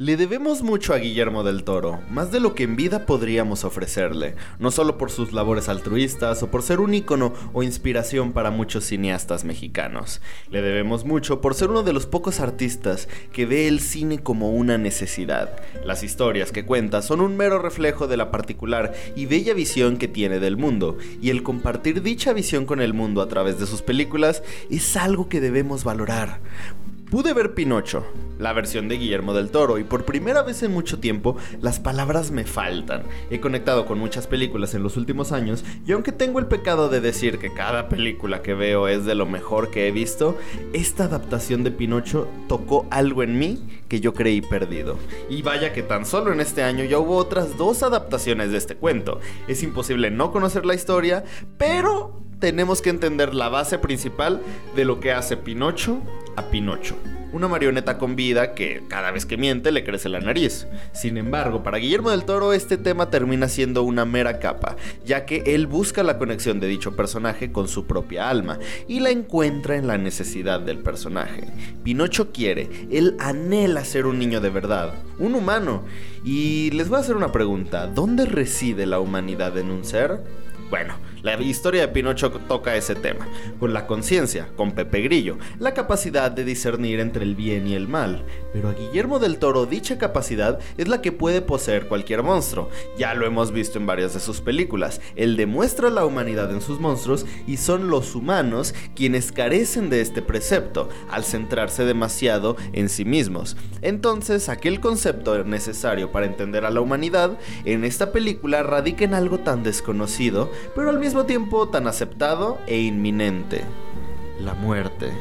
Le debemos mucho a Guillermo del Toro, más de lo que en vida podríamos ofrecerle, no solo por sus labores altruistas o por ser un ícono o inspiración para muchos cineastas mexicanos. Le debemos mucho por ser uno de los pocos artistas que ve el cine como una necesidad. Las historias que cuenta son un mero reflejo de la particular y bella visión que tiene del mundo, y el compartir dicha visión con el mundo a través de sus películas es algo que debemos valorar. Pude ver Pinocho, la versión de Guillermo del Toro, y por primera vez en mucho tiempo las palabras me faltan. He conectado con muchas películas en los últimos años, y aunque tengo el pecado de decir que cada película que veo es de lo mejor que he visto, esta adaptación de Pinocho tocó algo en mí que yo creí perdido. Y vaya que tan solo en este año ya hubo otras dos adaptaciones de este cuento. Es imposible no conocer la historia, pero tenemos que entender la base principal de lo que hace Pinocho a Pinocho. Una marioneta con vida que cada vez que miente le crece la nariz. Sin embargo, para Guillermo del Toro este tema termina siendo una mera capa, ya que él busca la conexión de dicho personaje con su propia alma y la encuentra en la necesidad del personaje. Pinocho quiere, él anhela ser un niño de verdad, un humano. Y les voy a hacer una pregunta, ¿dónde reside la humanidad en un ser? Bueno, la historia de Pinocho toca ese tema, con la conciencia, con Pepe Grillo, la capacidad de discernir entre el bien y el mal. Pero a Guillermo del Toro dicha capacidad es la que puede poseer cualquier monstruo. Ya lo hemos visto en varias de sus películas. Él demuestra la humanidad en sus monstruos y son los humanos quienes carecen de este precepto al centrarse demasiado en sí mismos. Entonces, aquel concepto necesario para entender a la humanidad en esta película radica en algo tan desconocido pero al mismo tiempo tan aceptado e inminente. La muerte.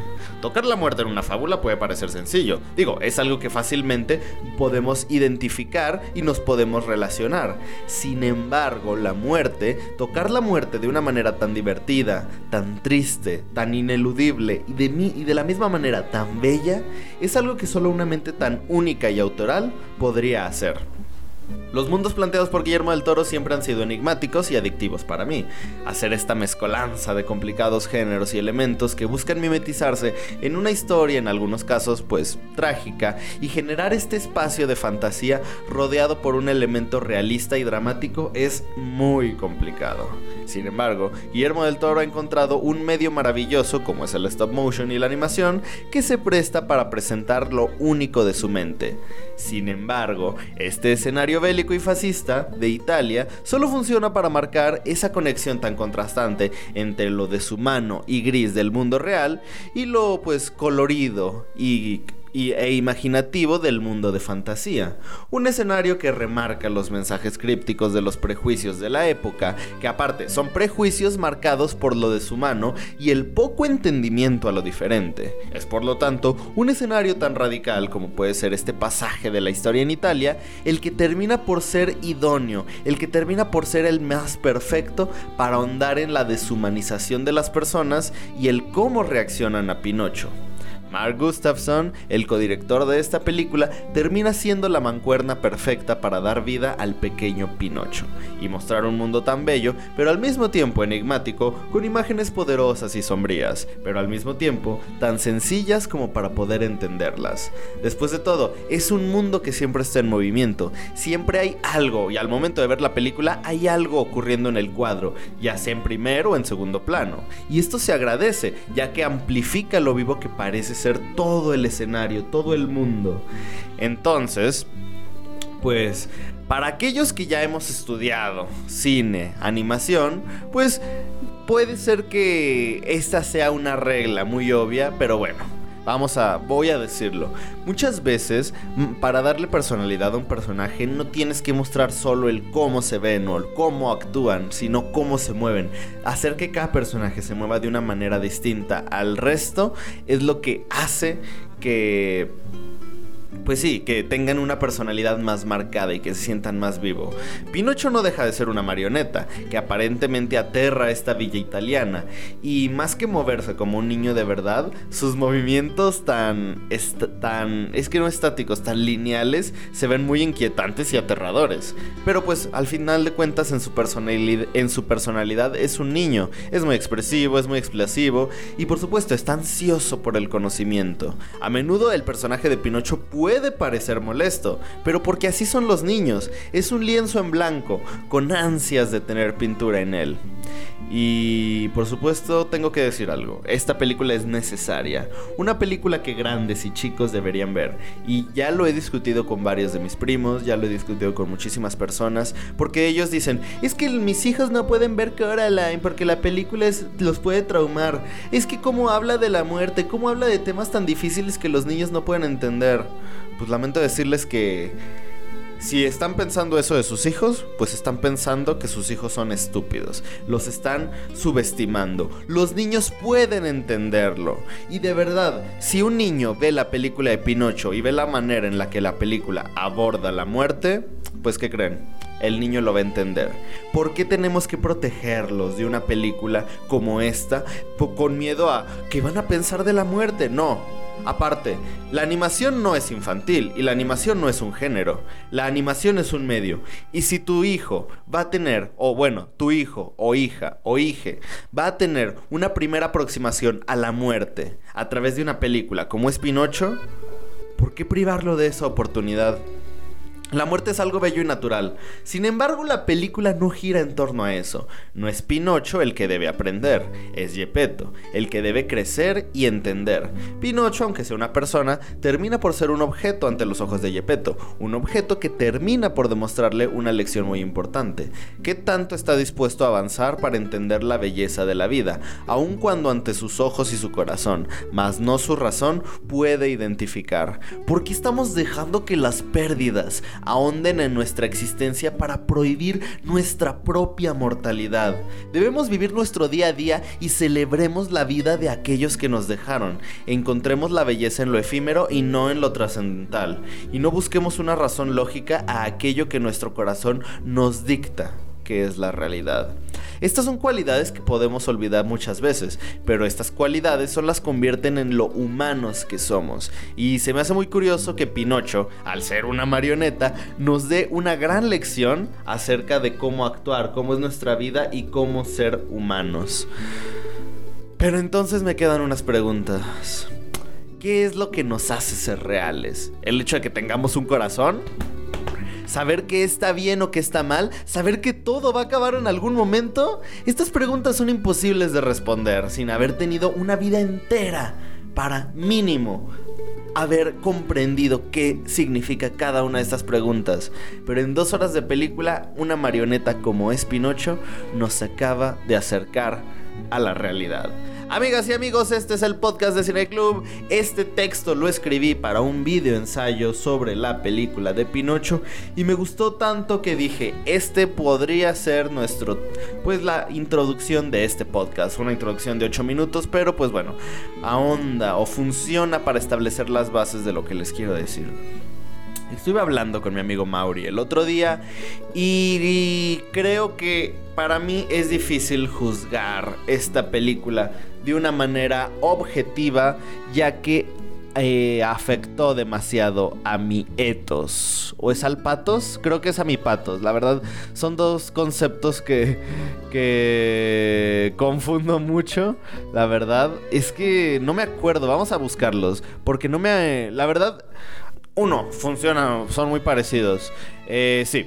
Tocar la muerte en una fábula puede parecer sencillo. Digo, es algo que fácilmente podemos identificar y nos podemos relacionar. Sin embargo, la muerte, tocar la muerte de una manera tan divertida, tan triste, tan ineludible y de, mí, y de la misma manera tan bella, es algo que solo una mente tan única y autoral podría hacer. Los mundos planteados por Guillermo del Toro siempre han sido enigmáticos y adictivos para mí. Hacer esta mezcolanza de complicados géneros y elementos que buscan mimetizarse en una historia, en algunos casos, pues trágica, y generar este espacio de fantasía rodeado por un elemento realista y dramático es muy complicado. Sin embargo, Guillermo del Toro ha encontrado un medio maravilloso como es el stop motion y la animación que se presta para presentar lo único de su mente. Sin embargo, este escenario bélico y fascista de Italia solo funciona para marcar esa conexión tan contrastante entre lo deshumano y gris del mundo real y lo pues colorido y e imaginativo del mundo de fantasía. Un escenario que remarca los mensajes crípticos de los prejuicios de la época, que aparte son prejuicios marcados por lo deshumano y el poco entendimiento a lo diferente. Es por lo tanto un escenario tan radical como puede ser este pasaje de la historia en Italia, el que termina por ser idóneo, el que termina por ser el más perfecto para ahondar en la deshumanización de las personas y el cómo reaccionan a Pinocho. Mark Gustafson, el codirector de esta película, termina siendo la mancuerna perfecta para dar vida al pequeño Pinocho y mostrar un mundo tan bello, pero al mismo tiempo enigmático, con imágenes poderosas y sombrías, pero al mismo tiempo tan sencillas como para poder entenderlas. Después de todo, es un mundo que siempre está en movimiento, siempre hay algo y al momento de ver la película hay algo ocurriendo en el cuadro, ya sea en primero o en segundo plano. Y esto se agradece, ya que amplifica lo vivo que parece ser todo el escenario, todo el mundo. Entonces, pues para aquellos que ya hemos estudiado cine, animación, pues puede ser que esta sea una regla muy obvia, pero bueno, Vamos a, voy a decirlo. Muchas veces, para darle personalidad a un personaje, no tienes que mostrar solo el cómo se ven o el cómo actúan, sino cómo se mueven. Hacer que cada personaje se mueva de una manera distinta al resto es lo que hace que pues sí, que tengan una personalidad más marcada y que se sientan más vivo. Pinocho no deja de ser una marioneta, que aparentemente aterra a esta villa italiana, y más que moverse como un niño de verdad, sus movimientos tan, tan, es que no estáticos, tan lineales, se ven muy inquietantes y aterradores. Pero pues al final de cuentas en su, personalidad, es un niño, es muy expresivo, es muy explosivo, y por supuesto está ansioso por el conocimiento. A menudo el personaje de Pinocho puede puede parecer molesto, pero porque así son los niños. Es un lienzo en blanco, con ansias de tener pintura en él. Y por supuesto tengo que decir algo, esta película es necesaria, una película que grandes y chicos deberían ver. Y ya lo he discutido con varios de mis primos, ya lo he discutido con muchísimas personas, porque ellos dicen, es que mis hijos no pueden ver Coraline porque la película los puede traumar. Es que cómo habla de la muerte, cómo habla de temas tan difíciles que los niños no pueden entender. Pues lamento decirles que si están pensando eso de sus hijos, pues están pensando que sus hijos son estúpidos. Los están subestimando. Los niños pueden entenderlo. Y de verdad, si un niño ve la película de Pinocho y ve la manera en la que la película aborda la muerte, pues ¿qué creen? el niño lo va a entender. ¿Por qué tenemos que protegerlos de una película como esta con miedo a que van a pensar de la muerte? No, Aparte, la animación no es infantil y la animación no es un género. La animación es un medio. Y si tu hijo va a tener, o bueno, tu hijo o hija o hije, va a tener una primera aproximación a la muerte a través de una película como es Pinocho, ¿por qué privarlo de esa oportunidad? La muerte es algo bello y natural. Sin embargo, la película no gira en torno a eso. No es Pinocho el que debe aprender, es Gepetto, el que debe crecer y entender. Pinocho, aunque sea una persona, termina por ser un objeto ante los ojos de Gepetto, un objeto que termina por demostrarle una lección muy importante. ¿Qué tanto está dispuesto a avanzar para entender la belleza de la vida, aun cuando ante sus ojos y su corazón, mas no su razón, puede identificar? ¿Por qué estamos dejando que las pérdidas, ahonden en nuestra existencia para prohibir nuestra propia mortalidad. Debemos vivir nuestro día a día y celebremos la vida de aquellos que nos dejaron. Encontremos la belleza en lo efímero y no en lo trascendental. Y no busquemos una razón lógica a aquello que nuestro corazón nos dicta que es la realidad. Estas son cualidades que podemos olvidar muchas veces, pero estas cualidades son las convierten en lo humanos que somos. Y se me hace muy curioso que Pinocho, al ser una marioneta, nos dé una gran lección acerca de cómo actuar, cómo es nuestra vida y cómo ser humanos. Pero entonces me quedan unas preguntas. ¿Qué es lo que nos hace ser reales? ¿El hecho de que tengamos un corazón? Saber qué está bien o qué está mal, saber que todo va a acabar en algún momento. Estas preguntas son imposibles de responder sin haber tenido una vida entera para mínimo haber comprendido qué significa cada una de estas preguntas. Pero en dos horas de película, una marioneta como es Pinocho nos acaba de acercar a la realidad. Amigas y amigos, este es el podcast de Cine Club. Este texto lo escribí para un video ensayo sobre la película de Pinocho y me gustó tanto que dije, este podría ser nuestro, pues la introducción de este podcast, una introducción de 8 minutos, pero pues bueno, ahonda o funciona para establecer las bases de lo que les quiero decir. Estuve hablando con mi amigo Mauri el otro día y, creo que para mí es difícil juzgar esta película de una manera objetiva ya que eh, afectó demasiado a mi etos. ¿O es al patos? Creo que es a mi patos. La verdad, son dos conceptos que, que confundo mucho. La verdad, es que no me acuerdo. Vamos a buscarlos. Porque no me... La verdad, uno, funciona, son muy parecidos. Eh, sí.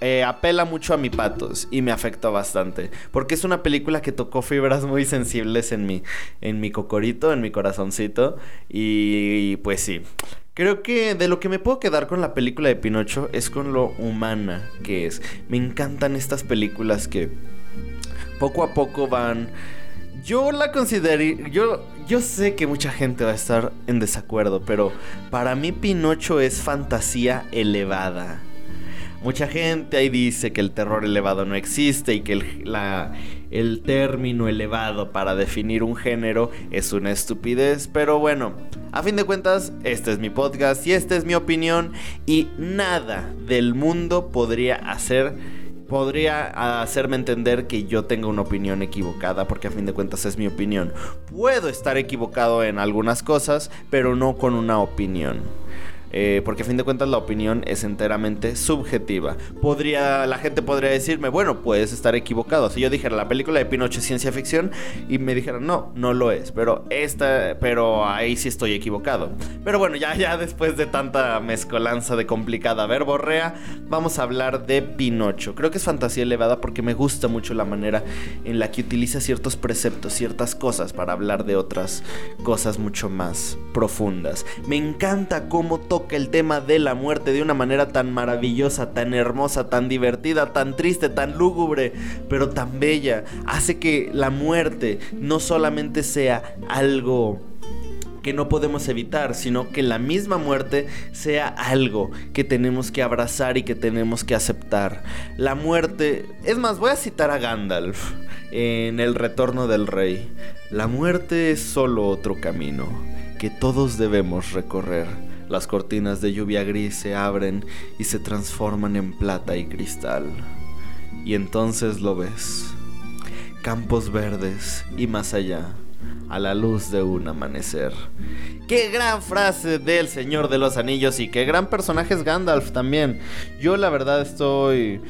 Eh, apela mucho a mi patos y me afectó bastante. Porque es una película que tocó fibras muy sensibles en mi, en mi cocorito, en mi corazoncito. Y pues sí. Creo que de lo que me puedo quedar con la película de Pinocho es con lo humana que es. Me encantan estas películas que poco a poco van yo la consideré. Yo, yo sé que mucha gente va a estar en desacuerdo, pero para mí Pinocho es fantasía elevada. Mucha gente ahí dice que el terror elevado no existe y que el, término elevado para definir un género es una estupidez, pero bueno, a fin de cuentas, este es mi podcast y esta es mi opinión y nada del mundo podría hacer podría hacerme entender que yo tenga una opinión equivocada, porque a fin de cuentas es mi opinión. Puedo estar equivocado en algunas cosas, pero no con una opinión. Eh, porque a fin de cuentas la opinión es enteramente subjetiva. Podría, la gente podría decirme, bueno, puedes estar equivocado. Si yo dijera la película de Pinocho es ciencia ficción y me dijeran, no, no lo es. Pero esta, pero ahí sí estoy equivocado. Pero bueno, ya, ya después de tanta mezcolanza de complicada verborrea, vamos a hablar de Pinocho. Creo que es fantasía elevada porque me gusta mucho la manera en la que utiliza ciertos preceptos, ciertas cosas para hablar de otras cosas mucho más profundas. Me encanta cómo toca el tema de la muerte de una manera tan maravillosa, tan hermosa, tan divertida, tan triste, tan lúgubre, pero tan bella. Hace que la muerte no solamente sea algo que no podemos evitar, sino que la misma muerte sea algo que tenemos que abrazar y que tenemos que aceptar. La muerte, es más, voy a citar a Gandalf en El Retorno del Rey. La muerte es solo otro camino que todos debemos recorrer. Las cortinas de lluvia gris se abren y se transforman en plata y cristal. Y entonces lo ves. Campos verdes y más allá a la luz de un amanecer. Qué gran frase del Señor de los Anillos y qué gran personaje es Gandalf también. Yo la verdad estoy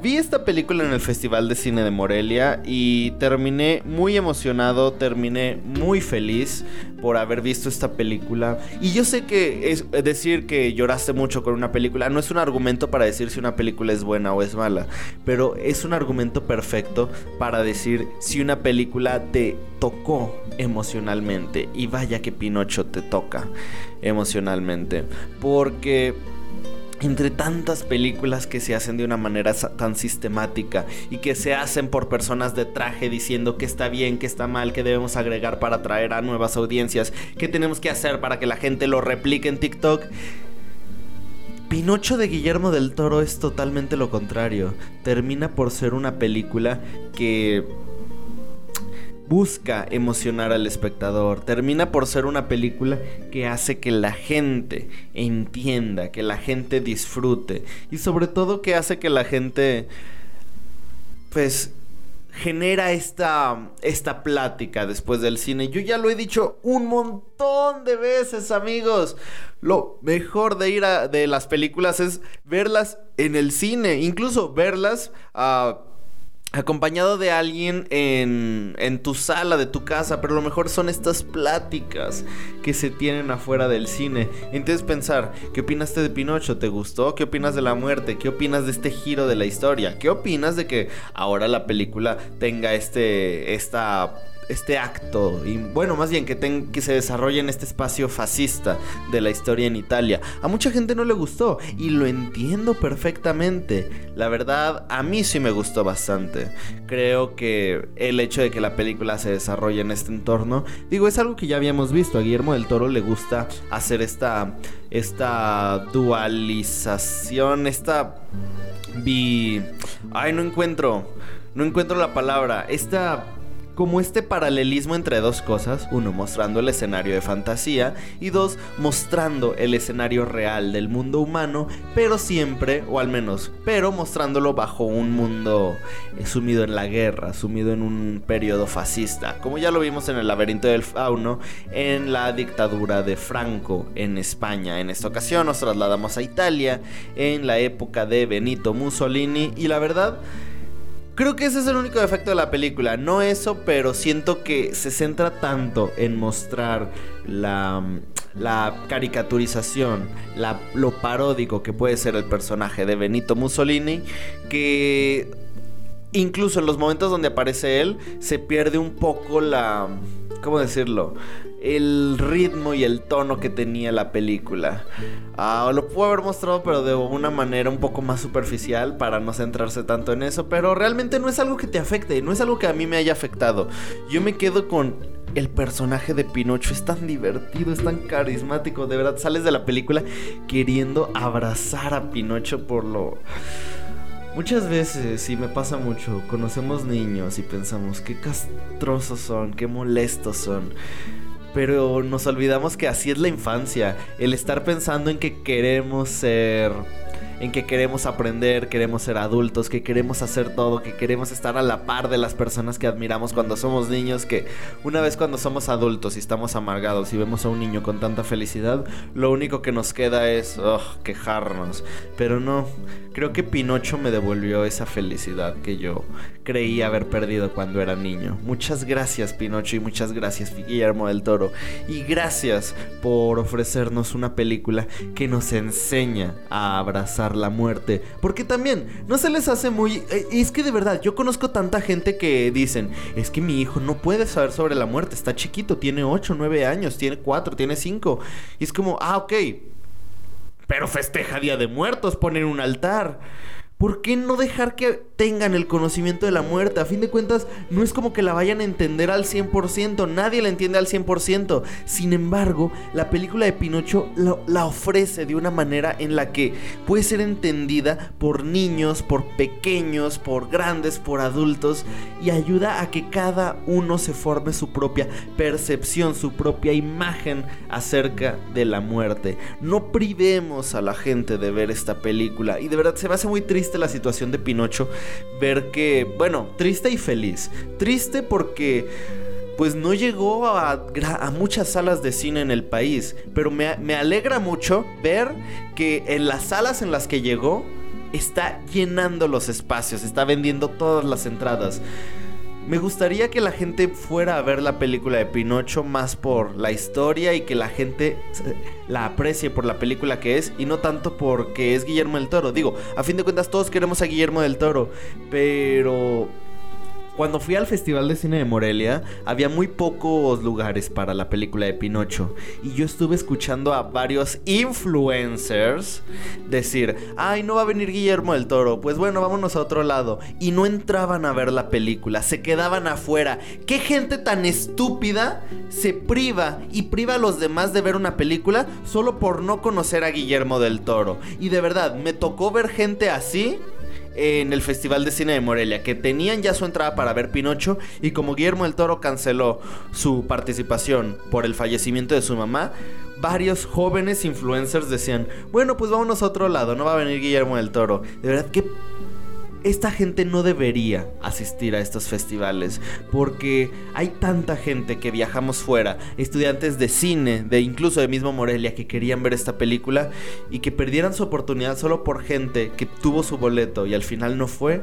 vi esta película en el Festival de Cine de Morelia y terminé muy emocionado, terminé muy feliz por haber visto esta película. Y yo sé que es decir que lloraste mucho con una película no es un argumento para decir si una película es buena o es mala, pero es un argumento perfecto para decir si una película te tocó emocionalmente. Y vaya que Pinocho te toca emocionalmente. Porque entre tantas películas que se hacen de una manera tan sistemática y que se hacen por personas de traje diciendo que está bien, que está mal, que debemos agregar para atraer a nuevas audiencias, qué tenemos que hacer para que la gente lo replique en TikTok. Pinocho de Guillermo del Toro es totalmente lo contrario. Termina por ser una película que busca emocionar al espectador. Termina por ser una película que hace que la gente entienda, que la gente disfrute y sobre todo que hace que la gente pues genera esta, esta plática después del cine. Yo ya lo he dicho un montón de veces, amigos. Lo mejor de ir a de las películas es verlas en el cine, incluso verlas a acompañado de alguien en, en, tu sala de tu casa, pero lo mejor son estas pláticas que se tienen afuera del cine. Entonces pensar, ¿qué opinaste de Pinocho? ¿Te gustó? ¿Qué opinas de la muerte? ¿Qué opinas de este giro de la historia? ¿Qué opinas de que ahora la película tenga este esta este acto, y bueno, más bien que, que se desarrolle en este espacio fascista de la historia en Italia. A mucha gente no le gustó y lo entiendo perfectamente. La verdad, a mí sí me gustó bastante. Creo que el hecho de que la película se desarrolle en este entorno, digo, es algo que ya habíamos visto. A Guillermo del Toro le gusta hacer esta, esta dualización, esta... Vi... Ay, no encuentro. No encuentro la palabra. Esta como este paralelismo entre dos cosas, uno mostrando el escenario de fantasía y dos mostrando el escenario real del mundo humano, pero siempre, o al menos, pero mostrándolo bajo un mundo eh, sumido en la guerra, sumido en un periodo fascista, como ya lo vimos en el laberinto del fauno, en la dictadura de Franco en España. En esta ocasión nos trasladamos a Italia en la época de Benito Mussolini y la verdad Creo que ese es el único defecto de la película. No eso, pero siento que se centra tanto en mostrar la, la caricaturización, la, lo paródico que puede ser el personaje de Benito Mussolini, que incluso en los momentos donde aparece él, se pierde un poco la... ¿Cómo decirlo? El ritmo y el tono que tenía la película. Ah, lo puedo haber mostrado, pero de una manera un poco más superficial para no centrarse tanto en eso. Pero realmente no es algo que te afecte, no es algo que a mí me haya afectado. Yo me quedo con el personaje de Pinocho. Es tan divertido, es tan carismático. De verdad, sales de la película queriendo abrazar a Pinocho por lo. Muchas veces, y me pasa mucho, conocemos niños y pensamos qué castrosos son, qué molestos son. Pero nos olvidamos que así es la infancia. El estar pensando en que queremos ser en que queremos aprender, queremos ser adultos, que queremos hacer todo, que queremos estar a la par de las personas que admiramos cuando somos niños, que una vez cuando somos adultos y estamos amargados y vemos a un niño con tanta felicidad, lo único que nos queda es quejarnos. Pero no, creo que Pinocho me devolvió esa felicidad que yo creí haber perdido cuando era niño. Muchas gracias Pinocho y muchas gracias Guillermo del Toro. Y gracias por ofrecernos una película que nos enseña a abrazar la muerte. Porque también no se les hace muy... Eh, es que de verdad, yo conozco tanta gente que dicen, es que mi hijo no puede saber sobre la muerte, está chiquito, tiene 8, 9 años, tiene 4, tiene 5. Y es como, ah, ok. Pero festeja Día de Muertos, ponen un altar. ¿Por qué no dejar que tengan el conocimiento de la muerte? A fin de cuentas, no es como que la vayan a entender al 100%, nadie la entiende al 100%. Sin embargo, la película de Pinocho la, ofrece de una manera en la que puede ser entendida por niños, por pequeños, por grandes, por adultos, y ayuda a que cada uno se forme su propia percepción, su propia imagen acerca de la muerte. No privemos a la gente de ver esta película, y de verdad se me hace muy triste la situación de Pinocho, ver que, bueno, triste y feliz. Triste porque pues no llegó a, a, muchas salas de cine en el país. Pero me, me, alegra mucho ver que en las salas en las que llegó está llenando los espacios, está vendiendo todas las entradas. Me gustaría que la gente fuera a ver la película de Pinocho más por la historia y que la gente la aprecie por la película que es y no tanto porque es Guillermo del Toro. Digo, a fin de cuentas todos queremos a Guillermo del Toro, pero cuando fui al Festival de Cine de Morelia, había muy pocos lugares para la película de Pinocho. Y yo estuve escuchando a varios influencers decir, ay, no va a venir Guillermo del Toro, pues bueno, vámonos a otro lado. Y no entraban a ver la película, se quedaban afuera. ¿Qué gente tan estúpida se priva y priva a los demás de ver una película solo por no conocer a Guillermo del Toro? Y de verdad, me tocó ver gente así en el Festival de Cine de Morelia, que tenían ya su entrada para ver Pinocho y como Guillermo del Toro canceló su participación por el fallecimiento de su mamá, varios jóvenes influencers decían, bueno, pues vámonos a otro lado, no va a venir Guillermo del Toro. De verdad que esta gente no debería asistir a estos festivales porque hay tanta gente que viajamos fuera, estudiantes de cine, de incluso de mismo Morelia que querían ver esta película y que perdieran su oportunidad solo por gente que tuvo su boleto y al final no fue.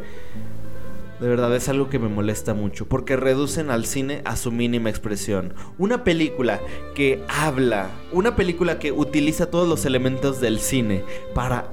De verdad es algo que me molesta mucho porque reducen al cine a su mínima expresión. Una película que habla, una película que utiliza todos los elementos del cine para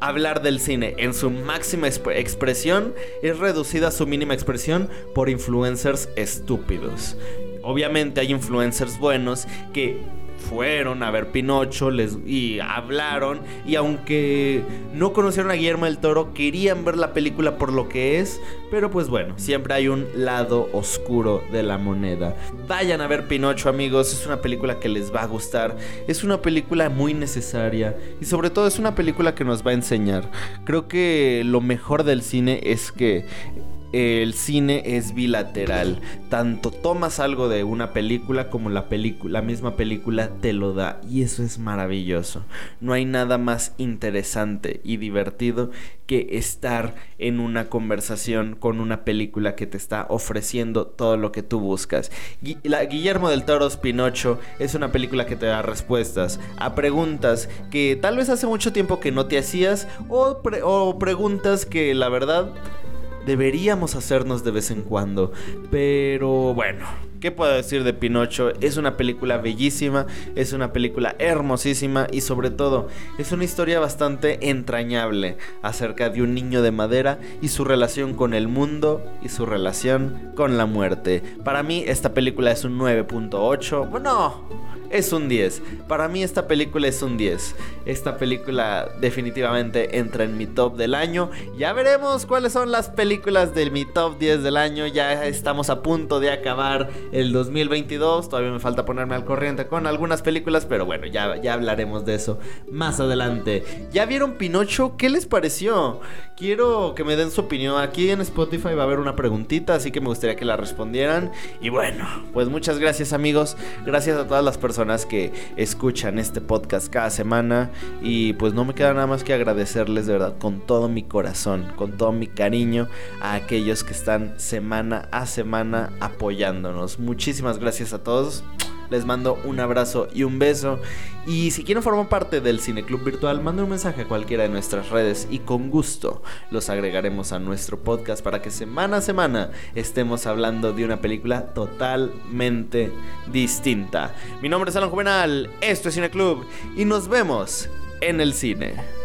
hablar del cine en su máxima expresión es reducida a su mínima expresión por influencers estúpidos. Obviamente hay influencers buenos que fueron a ver Pinocho les, y hablaron y aunque no conocieron a Guillermo del Toro querían ver la película por lo que es, pero pues bueno, siempre hay un lado oscuro de la moneda. Vayan a ver Pinocho amigos, es una película que les va a gustar, es una película muy necesaria y sobre todo es una película que nos va a enseñar. Creo que lo mejor del cine es que el cine es bilateral. Tanto tomas algo de una película como la la misma película te lo da y eso es maravilloso. No hay nada más interesante y divertido que estar en una conversación con una película que te está ofreciendo todo lo que tú buscas. Guillermo del Toro Pinocho es una película que te da respuestas a preguntas que tal vez hace mucho tiempo que no te hacías o preguntas que la verdad deberíamos hacernos de vez en cuando. Pero bueno, ¿Qué puedo decir de Pinocho? Es una película bellísima, es una película hermosísima y sobre todo es una historia bastante entrañable acerca de un niño de madera y su relación con el mundo y su relación con la muerte. Para mí esta película es un 9.8. Bueno, es un 10. Para mí esta película es un 10. Esta película definitivamente entra en mi top del año. Ya veremos cuáles son las películas de mi top 10 del año. Ya estamos a punto de acabar el 2022. Todavía me falta ponerme al corriente con algunas películas, pero bueno, ya, ya hablaremos de eso más adelante. ¿Ya vieron Pinocho? ¿Qué les pareció? Quiero que me den su opinión. Aquí en Spotify va a haber una preguntita, así que me gustaría que la respondieran. Y bueno, pues muchas gracias amigos. Gracias a todas las personas que escuchan este podcast cada semana y pues no me queda nada más que agradecerles de verdad con todo mi corazón, con todo mi cariño a aquellos que están semana a semana apoyándonos. Muchísimas gracias a todos. Les mando un abrazo y un beso. Y si quieren formar parte del Cineclub Virtual, manden un mensaje a cualquiera de nuestras redes y con gusto los agregaremos a nuestro podcast para que semana a semana estemos hablando de una película totalmente distinta. Mi nombre es Alan Juvenal, esto es Cineclub y nos vemos en el cine.